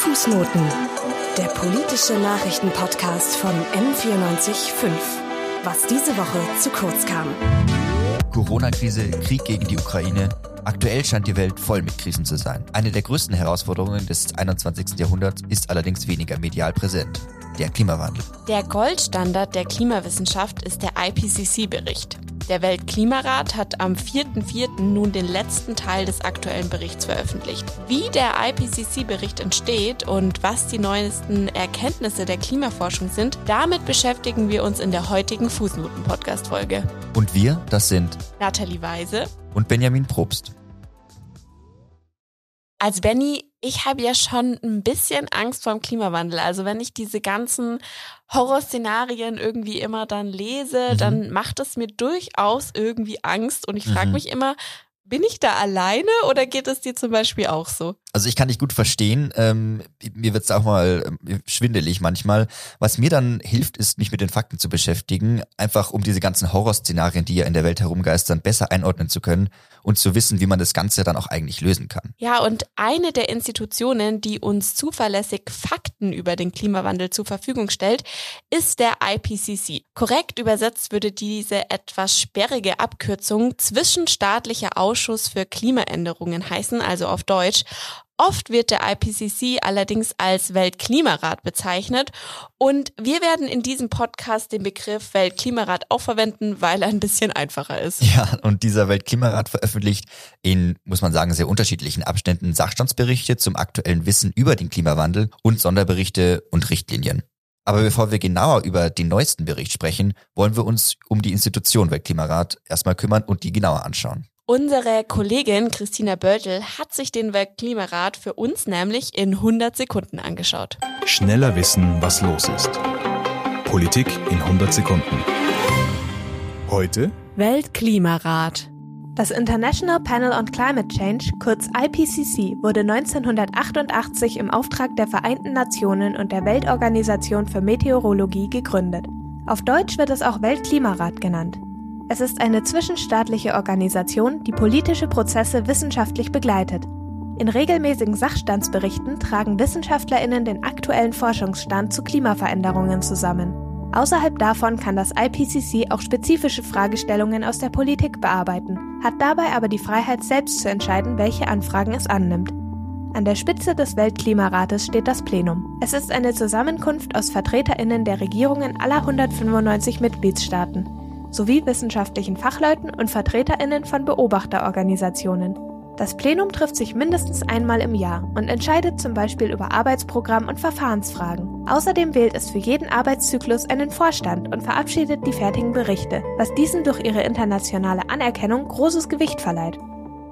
Fußnoten, der politische Nachrichtenpodcast von M945. Was diese Woche zu kurz kam. Corona-Krise, Krieg gegen die Ukraine. Aktuell scheint die Welt voll mit Krisen zu sein. Eine der größten Herausforderungen des 21. Jahrhunderts ist allerdings weniger medial präsent. Der Klimawandel. Der Goldstandard der Klimawissenschaft ist der IPCC-Bericht. Der Weltklimarat hat am 4.4. nun den letzten Teil des aktuellen Berichts veröffentlicht. Wie der IPCC-Bericht entsteht und was die neuesten Erkenntnisse der Klimaforschung sind, damit beschäftigen wir uns in der heutigen Fußnoten-Podcast-Folge. Und wir, das sind Nathalie Weise und Benjamin Probst. Also Benny, ich habe ja schon ein bisschen Angst vor dem Klimawandel. Also wenn ich diese ganzen Horrorszenarien irgendwie immer dann lese, mhm. dann macht es mir durchaus irgendwie Angst. Und ich frage mhm. mich immer, bin ich da alleine oder geht es dir zum Beispiel auch so? Also ich kann dich gut verstehen. Ähm, mir wird es auch mal ähm, schwindelig manchmal. Was mir dann hilft, ist, mich mit den Fakten zu beschäftigen, einfach um diese ganzen Horrorszenarien, die ja in der Welt herumgeistern, besser einordnen zu können und zu wissen, wie man das Ganze dann auch eigentlich lösen kann. Ja, und eine der Institutionen, die uns zuverlässig Fakten über den Klimawandel zur Verfügung stellt, ist der IPCC. Korrekt übersetzt würde diese etwas sperrige Abkürzung Zwischenstaatlicher Ausschuss für Klimaänderungen heißen, also auf Deutsch. Oft wird der IPCC allerdings als Weltklimarat bezeichnet und wir werden in diesem Podcast den Begriff Weltklimarat auch verwenden, weil er ein bisschen einfacher ist. Ja, und dieser Weltklimarat veröffentlicht in, muss man sagen, sehr unterschiedlichen Abständen Sachstandsberichte zum aktuellen Wissen über den Klimawandel und Sonderberichte und Richtlinien. Aber bevor wir genauer über den neuesten Bericht sprechen, wollen wir uns um die Institution Weltklimarat erstmal kümmern und die genauer anschauen. Unsere Kollegin Christina Börtel hat sich den Weltklimarat für uns nämlich in 100 Sekunden angeschaut. Schneller wissen, was los ist. Politik in 100 Sekunden. Heute Weltklimarat. Das International Panel on Climate Change, kurz IPCC, wurde 1988 im Auftrag der Vereinten Nationen und der Weltorganisation für Meteorologie gegründet. Auf Deutsch wird es auch Weltklimarat genannt. Es ist eine zwischenstaatliche Organisation, die politische Prozesse wissenschaftlich begleitet. In regelmäßigen Sachstandsberichten tragen Wissenschaftlerinnen den aktuellen Forschungsstand zu Klimaveränderungen zusammen. Außerhalb davon kann das IPCC auch spezifische Fragestellungen aus der Politik bearbeiten, hat dabei aber die Freiheit selbst zu entscheiden, welche Anfragen es annimmt. An der Spitze des Weltklimarates steht das Plenum. Es ist eine Zusammenkunft aus Vertreterinnen der Regierungen aller 195 Mitgliedstaaten sowie wissenschaftlichen Fachleuten und Vertreterinnen von Beobachterorganisationen. Das Plenum trifft sich mindestens einmal im Jahr und entscheidet zum Beispiel über Arbeitsprogramm und Verfahrensfragen. Außerdem wählt es für jeden Arbeitszyklus einen Vorstand und verabschiedet die fertigen Berichte, was diesen durch ihre internationale Anerkennung großes Gewicht verleiht.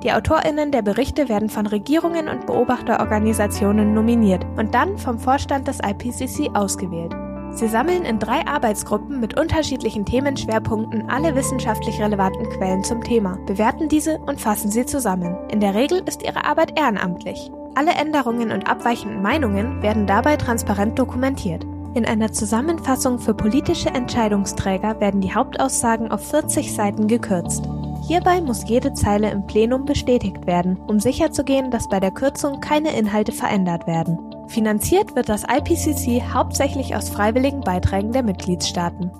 Die Autorinnen der Berichte werden von Regierungen und Beobachterorganisationen nominiert und dann vom Vorstand des IPCC ausgewählt. Sie sammeln in drei Arbeitsgruppen mit unterschiedlichen Themenschwerpunkten alle wissenschaftlich relevanten Quellen zum Thema, bewerten diese und fassen sie zusammen. In der Regel ist ihre Arbeit ehrenamtlich. Alle Änderungen und abweichenden Meinungen werden dabei transparent dokumentiert. In einer Zusammenfassung für politische Entscheidungsträger werden die Hauptaussagen auf 40 Seiten gekürzt. Hierbei muss jede Zeile im Plenum bestätigt werden, um sicherzugehen, dass bei der Kürzung keine Inhalte verändert werden. Finanziert wird das IPCC hauptsächlich aus freiwilligen Beiträgen der Mitgliedstaaten.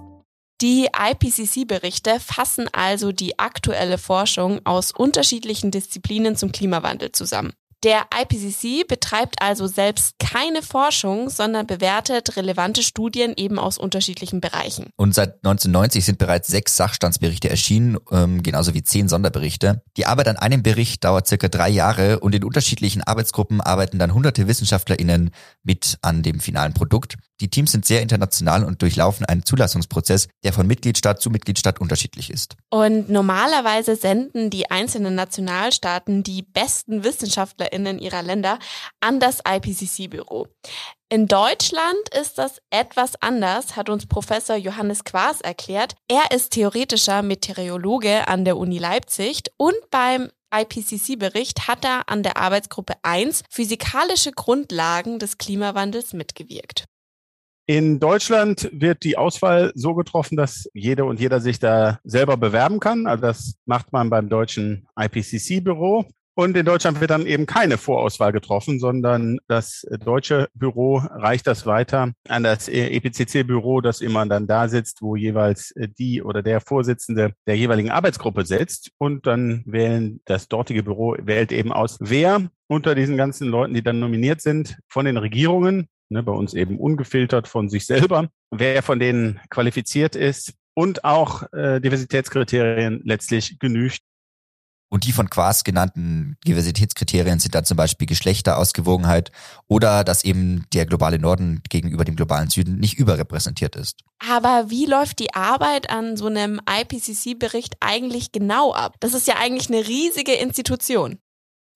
Die IPCC-Berichte fassen also die aktuelle Forschung aus unterschiedlichen Disziplinen zum Klimawandel zusammen. Der IPCC betreibt also selbst keine Forschung, sondern bewertet relevante Studien eben aus unterschiedlichen Bereichen. Und seit 1990 sind bereits sechs Sachstandsberichte erschienen, ähm, genauso wie zehn Sonderberichte. Die Arbeit an einem Bericht dauert circa drei Jahre und in unterschiedlichen Arbeitsgruppen arbeiten dann hunderte WissenschaftlerInnen mit an dem finalen Produkt. Die Teams sind sehr international und durchlaufen einen Zulassungsprozess, der von Mitgliedstaat zu Mitgliedstaat unterschiedlich ist. Und normalerweise senden die einzelnen Nationalstaaten die besten WissenschaftlerInnen ihrer Länder an das IPCC-Büro. In Deutschland ist das etwas anders, hat uns Professor Johannes Quaas erklärt. Er ist theoretischer Meteorologe an der Uni Leipzig und beim IPCC-Bericht hat er an der Arbeitsgruppe 1 physikalische Grundlagen des Klimawandels mitgewirkt. In Deutschland wird die Auswahl so getroffen, dass jede und jeder sich da selber bewerben kann. Also das macht man beim deutschen IPCC-Büro. Und in Deutschland wird dann eben keine Vorauswahl getroffen, sondern das deutsche Büro reicht das weiter an das EPCC-Büro, das immer dann da sitzt, wo jeweils die oder der Vorsitzende der jeweiligen Arbeitsgruppe sitzt. Und dann wählen das dortige Büro wählt eben aus, wer unter diesen ganzen Leuten, die dann nominiert sind, von den Regierungen, ne, bei uns eben ungefiltert von sich selber, wer von denen qualifiziert ist und auch äh, Diversitätskriterien letztlich genügt. Und die von Quas genannten Diversitätskriterien sind dann zum Beispiel Geschlechterausgewogenheit oder dass eben der globale Norden gegenüber dem globalen Süden nicht überrepräsentiert ist. Aber wie läuft die Arbeit an so einem IPCC-Bericht eigentlich genau ab? Das ist ja eigentlich eine riesige Institution.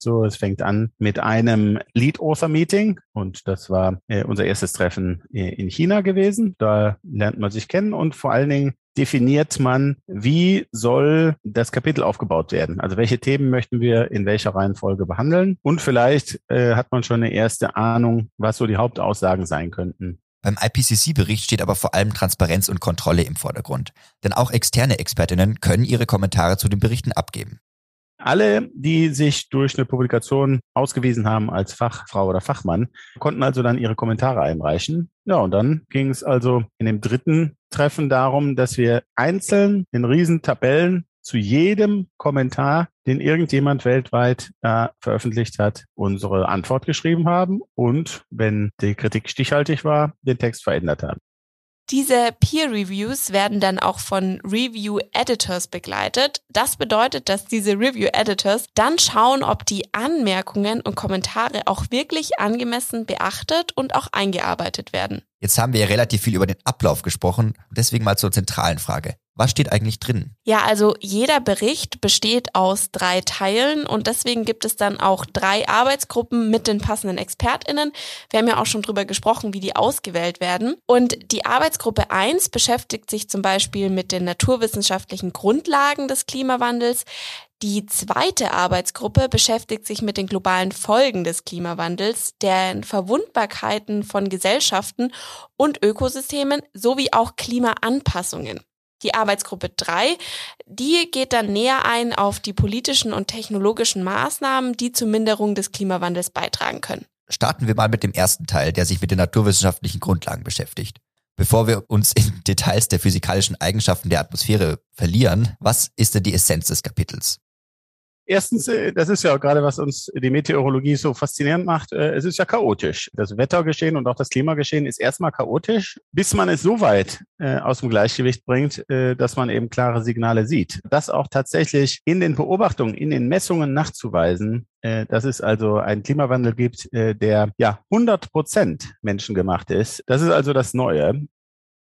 So, es fängt an mit einem Lead Author Meeting und das war äh, unser erstes Treffen äh, in China gewesen. Da lernt man sich kennen und vor allen Dingen definiert man, wie soll das Kapitel aufgebaut werden? Also welche Themen möchten wir in welcher Reihenfolge behandeln? Und vielleicht äh, hat man schon eine erste Ahnung, was so die Hauptaussagen sein könnten. Beim IPCC-Bericht steht aber vor allem Transparenz und Kontrolle im Vordergrund. Denn auch externe Expertinnen können ihre Kommentare zu den Berichten abgeben. Alle, die sich durch eine Publikation ausgewiesen haben als Fachfrau oder Fachmann, konnten also dann ihre Kommentare einreichen. Ja, und dann ging es also in dem dritten Treffen darum, dass wir einzeln in Riesentabellen zu jedem Kommentar, den irgendjemand weltweit äh, veröffentlicht hat, unsere Antwort geschrieben haben und, wenn die Kritik stichhaltig war, den Text verändert haben. Diese Peer Reviews werden dann auch von Review Editors begleitet. Das bedeutet, dass diese Review Editors dann schauen, ob die Anmerkungen und Kommentare auch wirklich angemessen beachtet und auch eingearbeitet werden. Jetzt haben wir ja relativ viel über den Ablauf gesprochen, deswegen mal zur zentralen Frage. Was steht eigentlich drin? Ja, also jeder Bericht besteht aus drei Teilen und deswegen gibt es dann auch drei Arbeitsgruppen mit den passenden ExpertInnen. Wir haben ja auch schon drüber gesprochen, wie die ausgewählt werden. Und die Arbeitsgruppe 1 beschäftigt sich zum Beispiel mit den naturwissenschaftlichen Grundlagen des Klimawandels. Die zweite Arbeitsgruppe beschäftigt sich mit den globalen Folgen des Klimawandels, deren Verwundbarkeiten von Gesellschaften und Ökosystemen sowie auch Klimaanpassungen. Die Arbeitsgruppe 3, die geht dann näher ein auf die politischen und technologischen Maßnahmen, die zur Minderung des Klimawandels beitragen können. Starten wir mal mit dem ersten Teil, der sich mit den naturwissenschaftlichen Grundlagen beschäftigt. Bevor wir uns in Details der physikalischen Eigenschaften der Atmosphäre verlieren, was ist denn die Essenz des Kapitels? Erstens, äh, das ist ja gerade, was uns die Meteorologie so faszinierend macht, äh, es ist ja chaotisch. Das Wettergeschehen und auch das Klimageschehen ist erstmal chaotisch, bis man es so weit äh, aus dem Gleichgewicht bringt, dass man eben klare Signale sieht. Das auch tatsächlich in den Beobachtungen, in den Messungen nachzuweisen, dass es also einen Klimawandel gibt, der ja 100 Prozent menschengemacht ist. Das ist also das Neue.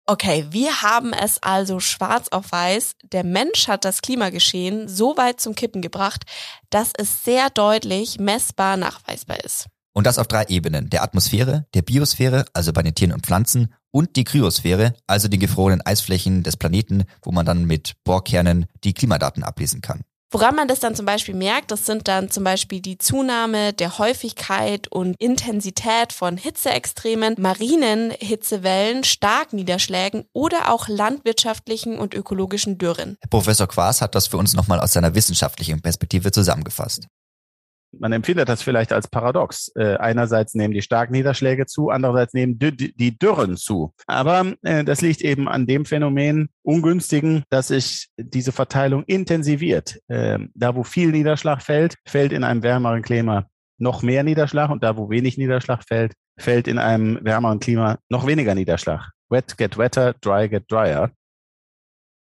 Okay, wir haben es also schwarz auf weiß. Der Mensch hat das Klimageschehen so weit zum Kippen gebracht, dass es sehr deutlich messbar nachweisbar ist. Und das auf drei Ebenen. Der Atmosphäre, der Biosphäre, also bei den Tieren und Pflanzen, und die Kryosphäre, also den gefrorenen Eisflächen des Planeten, wo man dann mit Bohrkernen die Klimadaten ablesen kann. Woran man das dann zum Beispiel merkt, das sind dann zum Beispiel die Zunahme der Häufigkeit und Intensität von Hitzeextremen, marinen Hitzewellen, Starkniederschlägen oder auch landwirtschaftlichen und ökologischen Dürren. Professor Quas hat das für uns nochmal aus seiner wissenschaftlichen Perspektive zusammengefasst man empfindet das vielleicht als paradox. Äh, einerseits nehmen die starken Niederschläge zu, andererseits nehmen die Dürren zu. Aber äh, das liegt eben an dem Phänomen ungünstigen, dass sich diese Verteilung intensiviert. Äh, da, wo viel Niederschlag fällt, fällt in einem wärmeren Klima noch mehr Niederschlag und da, wo wenig Niederschlag fällt, fällt in einem wärmeren Klima noch weniger Niederschlag. Wet get wetter, dry get drier.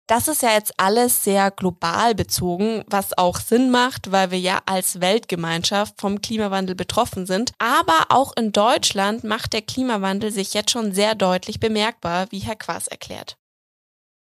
Das ist ja jetzt alles sehr global bezogen, was auch Sinn macht, weil wir ja als Weltgemeinschaft vom Klimawandel betroffen sind. Aber auch in Deutschland macht der Klimawandel sich jetzt schon sehr deutlich bemerkbar, wie Herr Quas erklärt.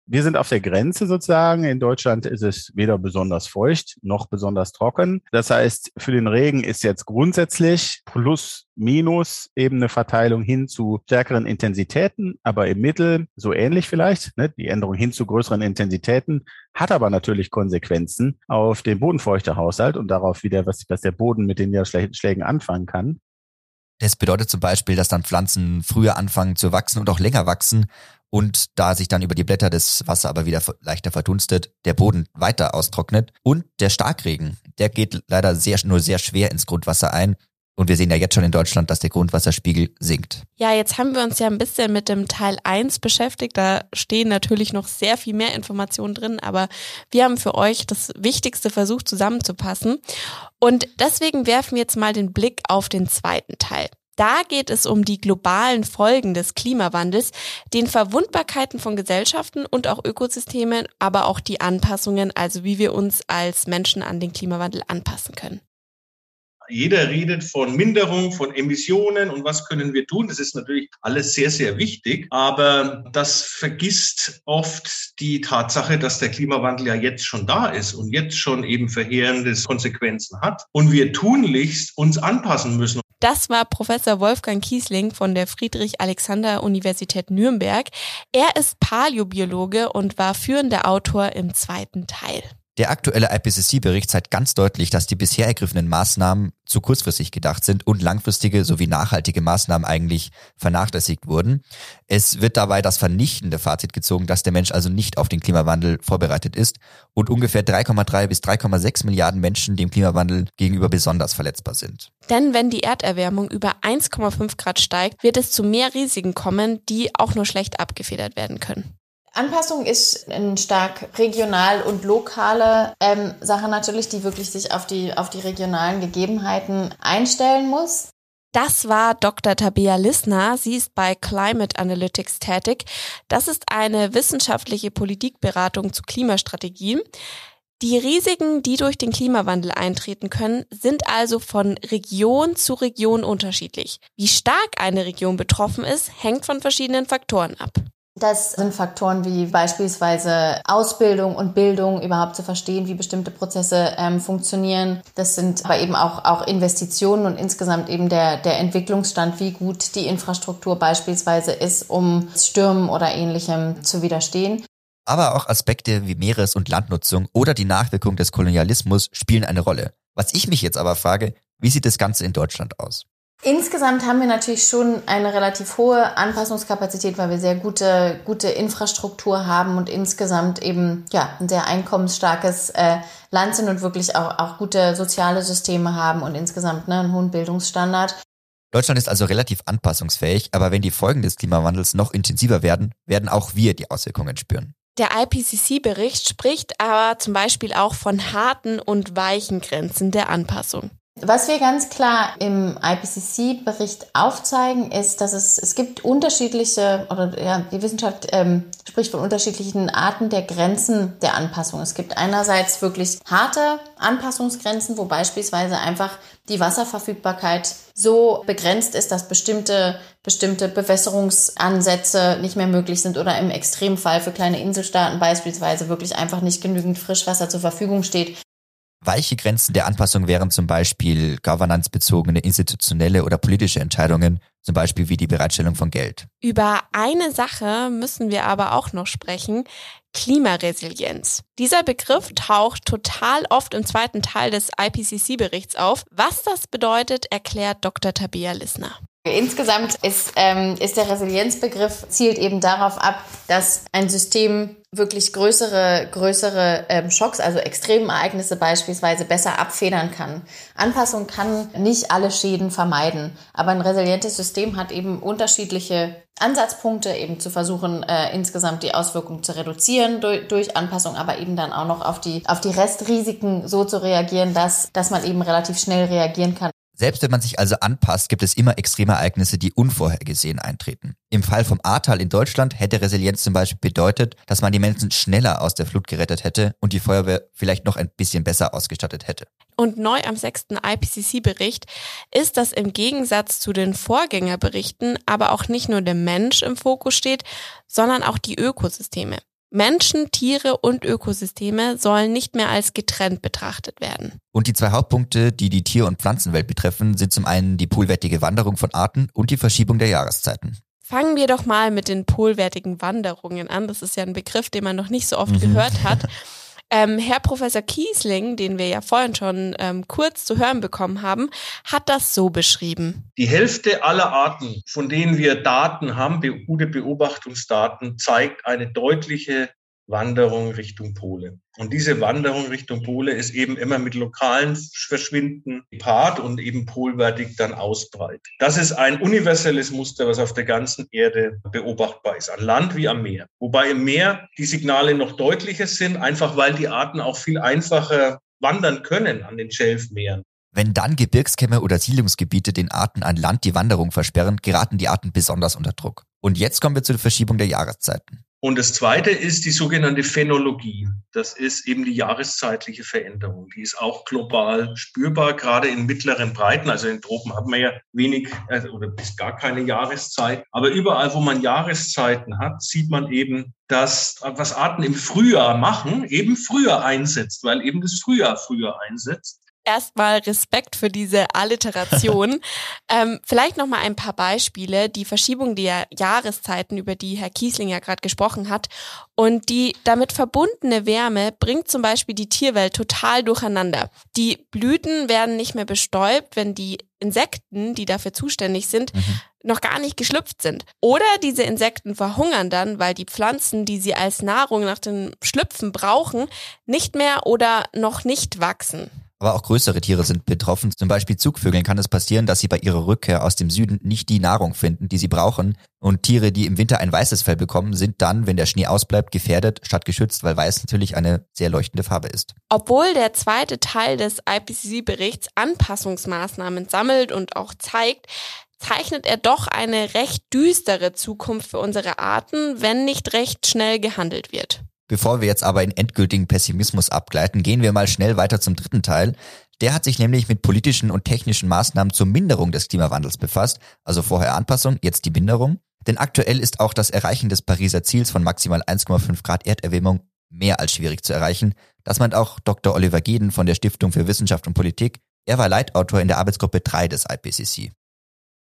Wir sind auf der Grenze sozusagen. In Deutschland ist es weder besonders feucht noch besonders trocken. Das heißt, für den Regen ist jetzt grundsätzlich plus minus eben eine Verteilung hin zu stärkeren Intensitäten, aber im Mittel so ähnlich vielleicht. Ne? Die Änderung hin zu größeren Intensitäten hat aber natürlich Konsequenzen auf den Bodenfeuchtehaushalt und darauf wieder, was, was der Boden mit den Niederschlägen anfangen kann. Das bedeutet zum Beispiel, dass dann Pflanzen früher anfangen zu wachsen und auch länger wachsen und da sich dann über die Blätter das Wasser aber wieder leichter verdunstet, der Boden weiter austrocknet und der Starkregen, der geht leider sehr, nur sehr schwer ins Grundwasser ein und wir sehen ja jetzt schon in Deutschland, dass der Grundwasserspiegel sinkt. Ja, jetzt haben wir uns ja ein bisschen mit dem Teil 1 beschäftigt. Da stehen natürlich noch sehr viel mehr Informationen drin, aber wir haben für euch das Wichtigste versucht zusammenzupassen. Und deswegen werfen wir jetzt mal den Blick auf den zweiten Teil. Da geht es um die globalen Folgen des Klimawandels, den Verwundbarkeiten von Gesellschaften und auch Ökosystemen, aber auch die Anpassungen, also wie wir uns als Menschen an den Klimawandel anpassen können. Jeder redet von Minderung, von Emissionen und was können wir tun. Das ist natürlich alles sehr, sehr wichtig. Aber das vergisst oft die Tatsache, dass der Klimawandel ja jetzt schon da ist und jetzt schon eben verheerende Konsequenzen hat. Und wir tunlichst uns anpassen müssen. Das war Professor Wolfgang Kiesling von der Friedrich-Alexander-Universität Nürnberg. Er ist Paläobiologe und war führender Autor im zweiten Teil. Der aktuelle IPCC-Bericht zeigt ganz deutlich, dass die bisher ergriffenen Maßnahmen zu kurzfristig gedacht sind und langfristige sowie nachhaltige Maßnahmen eigentlich vernachlässigt wurden. Es wird dabei das vernichtende Fazit gezogen, dass der Mensch also nicht auf den Klimawandel vorbereitet ist und ungefähr 3,3 bis 3,6 Milliarden Menschen dem Klimawandel gegenüber besonders verletzbar sind. Denn wenn die Erderwärmung über 1,5 Grad steigt, wird es zu mehr Risiken kommen, die auch nur schlecht abgefedert werden können. Anpassung ist eine stark regional und lokale ähm, Sache natürlich, die wirklich sich auf die, auf die regionalen Gegebenheiten einstellen muss. Das war Dr. Tabea Lissner. Sie ist bei Climate Analytics tätig. Das ist eine wissenschaftliche Politikberatung zu Klimastrategien. Die Risiken, die durch den Klimawandel eintreten können, sind also von Region zu Region unterschiedlich. Wie stark eine Region betroffen ist, hängt von verschiedenen Faktoren ab. Das sind Faktoren wie beispielsweise Ausbildung und Bildung, überhaupt zu verstehen, wie bestimmte Prozesse ähm, funktionieren. Das sind aber eben auch, auch Investitionen und insgesamt eben der, der Entwicklungsstand, wie gut die Infrastruktur beispielsweise ist, um Stürmen oder ähnlichem zu widerstehen. Aber auch Aspekte wie Meeres- und Landnutzung oder die Nachwirkung des Kolonialismus spielen eine Rolle. Was ich mich jetzt aber frage, wie sieht das Ganze in Deutschland aus? Insgesamt haben wir natürlich schon eine relativ hohe Anpassungskapazität, weil wir sehr gute, gute Infrastruktur haben und insgesamt eben ja, ein sehr einkommensstarkes äh, Land sind und wirklich auch, auch gute soziale Systeme haben und insgesamt ne, einen hohen Bildungsstandard. Deutschland ist also relativ anpassungsfähig, aber wenn die Folgen des Klimawandels noch intensiver werden, werden auch wir die Auswirkungen spüren. Der IPCC-Bericht spricht aber zum Beispiel auch von harten und weichen Grenzen der Anpassung. Was wir ganz klar im IPCC-Bericht aufzeigen, ist, dass es, es gibt unterschiedliche, oder ja, die Wissenschaft ähm, spricht von unterschiedlichen Arten der Grenzen der Anpassung. Es gibt einerseits wirklich harte Anpassungsgrenzen, wo beispielsweise einfach die Wasserverfügbarkeit so begrenzt ist, dass bestimmte, bestimmte Bewässerungsansätze nicht mehr möglich sind oder im Extremfall für kleine Inselstaaten beispielsweise wirklich einfach nicht genügend Frischwasser zur Verfügung steht. Weiche Grenzen der Anpassung wären zum Beispiel governance-bezogene institutionelle oder politische Entscheidungen, zum Beispiel wie die Bereitstellung von Geld. Über eine Sache müssen wir aber auch noch sprechen. Klimaresilienz. Dieser Begriff taucht total oft im zweiten Teil des IPCC-Berichts auf. Was das bedeutet, erklärt Dr. Tabea Lissner. Insgesamt ist, ähm, ist der Resilienzbegriff zielt eben darauf ab, dass ein System wirklich größere, größere ähm, Schocks, also Extremereignisse beispielsweise, besser abfedern kann. Anpassung kann nicht alle Schäden vermeiden, aber ein resilientes System hat eben unterschiedliche Ansatzpunkte, eben zu versuchen, äh, insgesamt die Auswirkungen zu reduzieren durch, durch Anpassung, aber eben dann auch noch auf die, auf die Restrisiken so zu reagieren, dass, dass man eben relativ schnell reagieren kann. Selbst wenn man sich also anpasst, gibt es immer Extremereignisse, die unvorhergesehen eintreten. Im Fall vom Ahrtal in Deutschland hätte Resilienz zum Beispiel bedeutet, dass man die Menschen schneller aus der Flut gerettet hätte und die Feuerwehr vielleicht noch ein bisschen besser ausgestattet hätte. Und neu am sechsten IPCC-Bericht ist, dass im Gegensatz zu den Vorgängerberichten aber auch nicht nur der Mensch im Fokus steht, sondern auch die Ökosysteme. Menschen, Tiere und Ökosysteme sollen nicht mehr als getrennt betrachtet werden. Und die zwei Hauptpunkte, die die Tier- und Pflanzenwelt betreffen, sind zum einen die polwertige Wanderung von Arten und die Verschiebung der Jahreszeiten. Fangen wir doch mal mit den polwertigen Wanderungen an. Das ist ja ein Begriff, den man noch nicht so oft mhm. gehört hat. Ähm, Herr Professor Kiesling, den wir ja vorhin schon ähm, kurz zu hören bekommen haben, hat das so beschrieben. Die Hälfte aller Arten, von denen wir Daten haben, gute Beobachtungsdaten, zeigt eine deutliche Wanderung Richtung Pole. Und diese Wanderung Richtung Pole ist eben immer mit lokalen Verschwinden gepaart und eben polwärtig dann ausbreitet. Das ist ein universelles Muster, was auf der ganzen Erde beobachtbar ist, an Land wie am Meer. Wobei im Meer die Signale noch deutlicher sind, einfach weil die Arten auch viel einfacher wandern können an den Schelfmeeren. Wenn dann Gebirgskämme oder Siedlungsgebiete den Arten an Land die Wanderung versperren, geraten die Arten besonders unter Druck. Und jetzt kommen wir zu der Verschiebung der Jahreszeiten. Und das zweite ist die sogenannte Phänologie. Das ist eben die jahreszeitliche Veränderung. Die ist auch global spürbar, gerade in mittleren Breiten. Also in Tropen hat man ja wenig also, oder bis gar keine Jahreszeit. Aber überall, wo man Jahreszeiten hat, sieht man eben, dass was Arten im Frühjahr machen, eben früher einsetzt, weil eben das Frühjahr früher einsetzt erstmal Respekt für diese Alliteration. ähm, vielleicht noch mal ein paar Beispiele. Die Verschiebung der Jahreszeiten, über die Herr Kiesling ja gerade gesprochen hat, und die damit verbundene Wärme bringt zum Beispiel die Tierwelt total durcheinander. Die Blüten werden nicht mehr bestäubt, wenn die Insekten, die dafür zuständig sind, mhm. noch gar nicht geschlüpft sind. Oder diese Insekten verhungern dann, weil die Pflanzen, die sie als Nahrung nach dem Schlüpfen brauchen, nicht mehr oder noch nicht wachsen. Aber auch größere Tiere sind betroffen. Zum Beispiel Zugvögeln kann es passieren, dass sie bei ihrer Rückkehr aus dem Süden nicht die Nahrung finden, die sie brauchen. Und Tiere, die im Winter ein weißes Fell bekommen, sind dann, wenn der Schnee ausbleibt, gefährdet statt geschützt, weil weiß natürlich eine sehr leuchtende Farbe ist. Obwohl der zweite Teil des IPCC-Berichts Anpassungsmaßnahmen sammelt und auch zeigt, zeichnet er doch eine recht düstere Zukunft für unsere Arten, wenn nicht recht schnell gehandelt wird. Bevor wir jetzt aber in endgültigen Pessimismus abgleiten, gehen wir mal schnell weiter zum dritten Teil. Der hat sich nämlich mit politischen und technischen Maßnahmen zur Minderung des Klimawandels befasst. Also vorher Anpassung, jetzt die Minderung. Denn aktuell ist auch das Erreichen des Pariser Ziels von maximal 1,5 Grad Erderwärmung mehr als schwierig zu erreichen. Das meint auch Dr. Oliver Geden von der Stiftung für Wissenschaft und Politik. Er war Leitautor in der Arbeitsgruppe 3 des IPCC.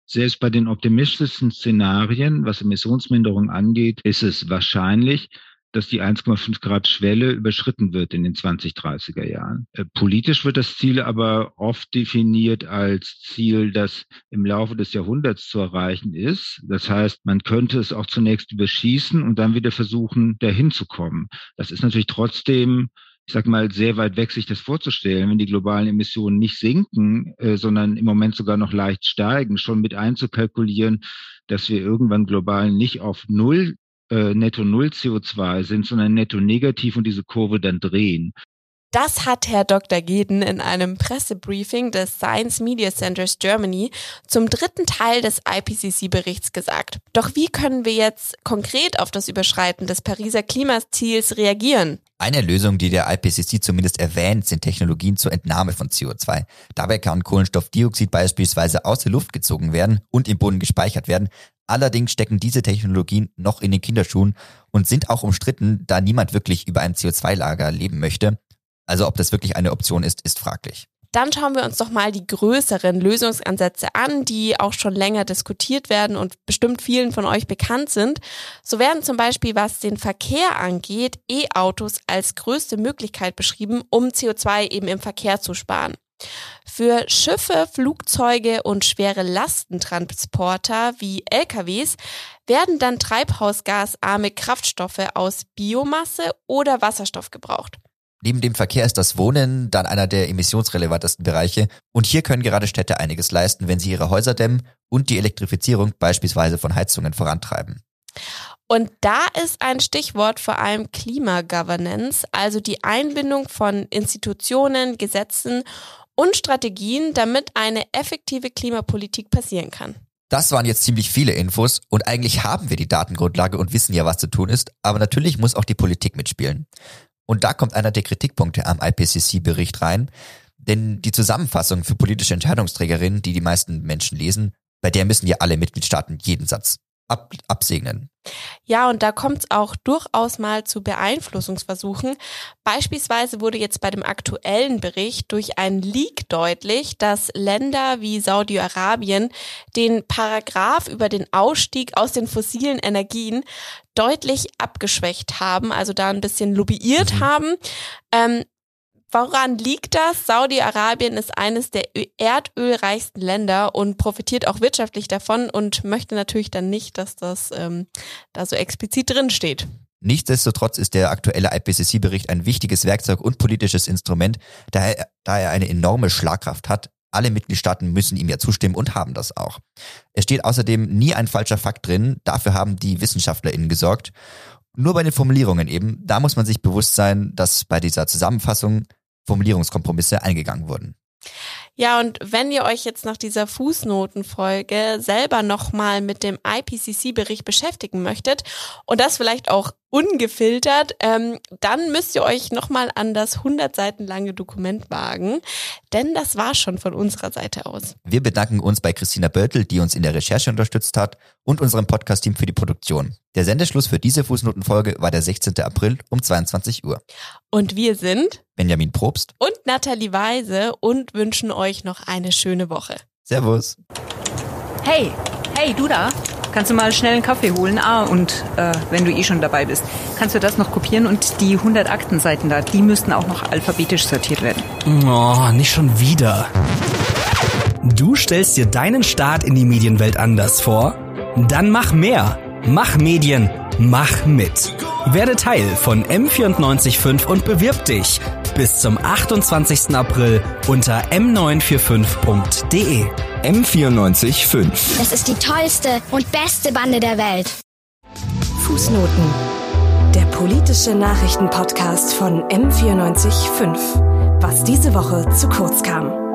Selbst bei den optimistischsten Szenarien, was Emissionsminderung angeht, ist es wahrscheinlich, dass die 1,5 Grad Schwelle überschritten wird in den 2030er Jahren. Äh, politisch wird das Ziel aber oft definiert als Ziel, das im Laufe des Jahrhunderts zu erreichen ist. Das heißt, man könnte es auch zunächst überschießen und dann wieder versuchen, dahin zu kommen. Das ist natürlich trotzdem ich sag mal, sehr weit weg, sich das vorzustellen, wenn die globalen Emissionen nicht sinken, äh, sondern im Moment sogar noch leicht steigen, schon mit einzukalkulieren, dass wir irgendwann global nicht auf Null äh, netto Null CO2 sind, sondern netto negativ und diese Kurve dann drehen. Das hat Herr Dr. Geden in einem Pressebriefing des Science Media Centers Germany zum dritten Teil des IPCC-Berichts gesagt. Doch wie können wir jetzt konkret auf das Überschreiten des Pariser Klimaziels reagieren? Eine Lösung, die der IPCC zumindest erwähnt, sind Technologien zur Entnahme von CO2. Dabei kann Kohlenstoffdioxid beispielsweise aus der Luft gezogen werden und im Boden gespeichert werden. Allerdings stecken diese Technologien noch in den Kinderschuhen und sind auch umstritten, da niemand wirklich über ein CO2-Lager leben möchte. Also ob das wirklich eine Option ist, ist fraglich. Dann schauen wir uns doch mal die größeren Lösungsansätze an, die auch schon länger diskutiert werden und bestimmt vielen von euch bekannt sind. So werden zum Beispiel, was den Verkehr angeht, E-Autos als größte Möglichkeit beschrieben, um CO2 eben im Verkehr zu sparen. Für Schiffe, Flugzeuge und schwere Lastentransporter wie LKWs werden dann treibhausgasarme Kraftstoffe aus Biomasse oder Wasserstoff gebraucht. Neben dem Verkehr ist das Wohnen dann einer der emissionsrelevantesten Bereiche und hier können gerade Städte einiges leisten, wenn sie ihre Häuser dämmen und die Elektrifizierung beispielsweise von Heizungen vorantreiben. Und da ist ein Stichwort vor allem Klimagovernance, also die Einbindung von Institutionen, Gesetzen und Strategien, damit eine effektive Klimapolitik passieren kann. Das waren jetzt ziemlich viele Infos und eigentlich haben wir die Datengrundlage und wissen ja, was zu tun ist, aber natürlich muss auch die Politik mitspielen. Und da kommt einer der Kritikpunkte am IPCC-Bericht rein, denn die Zusammenfassung für politische Entscheidungsträgerinnen, die die meisten Menschen lesen, bei der müssen ja alle Mitgliedstaaten jeden Satz ab, absegnen. Ja, und da kommt es auch durchaus mal zu Beeinflussungsversuchen. Beispielsweise wurde jetzt bei dem aktuellen Bericht durch einen Leak deutlich, dass Länder wie Saudi-Arabien den Paragraph über den Ausstieg aus den fossilen Energien deutlich abgeschwächt haben, also da ein bisschen lobbyiert mhm. haben. Ähm, Woran liegt das? Saudi-Arabien ist eines der erdölreichsten Länder und profitiert auch wirtschaftlich davon und möchte natürlich dann nicht, dass das ähm, da so explizit drin steht. Nichtsdestotrotz ist der aktuelle IPCC-Bericht ein wichtiges Werkzeug und politisches Instrument, da er, da er eine enorme Schlagkraft hat. Alle Mitgliedstaaten müssen ihm ja zustimmen und haben das auch. Es steht außerdem nie ein falscher Fakt drin, dafür haben die WissenschaftlerInnen gesorgt. Nur bei den Formulierungen eben, da muss man sich bewusst sein, dass bei dieser Zusammenfassung Formulierungskompromisse eingegangen wurden. Ja, und wenn ihr euch jetzt nach dieser Fußnotenfolge selber nochmal mit dem IPCC-Bericht beschäftigen möchtet und das vielleicht auch ungefiltert, ähm, dann müsst ihr euch nochmal an das 100 Seiten lange Dokument wagen, denn das war schon von unserer Seite aus. Wir bedanken uns bei Christina Börtel, die uns in der Recherche unterstützt hat und unserem Podcast-Team für die Produktion. Der Sendeschluss für diese Fußnotenfolge war der 16. April um 22 Uhr. Und wir sind Benjamin Probst und Nathalie Weise und wünschen euch noch eine schöne Woche. Servus. Hey, hey, du da? Kannst du mal schnell einen Kaffee holen? Ah, und äh, wenn du eh schon dabei bist, kannst du das noch kopieren und die 100 Aktenseiten da, die müssten auch noch alphabetisch sortiert werden. Oh, nicht schon wieder. Du stellst dir deinen Start in die Medienwelt anders vor? Dann mach mehr. Mach Medien. Mach mit. Werde Teil von M945 und bewirb dich bis zum 28. April unter m945.de. M945. Es ist die tollste und beste Bande der Welt. Fußnoten. Der politische Nachrichtenpodcast von M945. Was diese Woche zu kurz kam.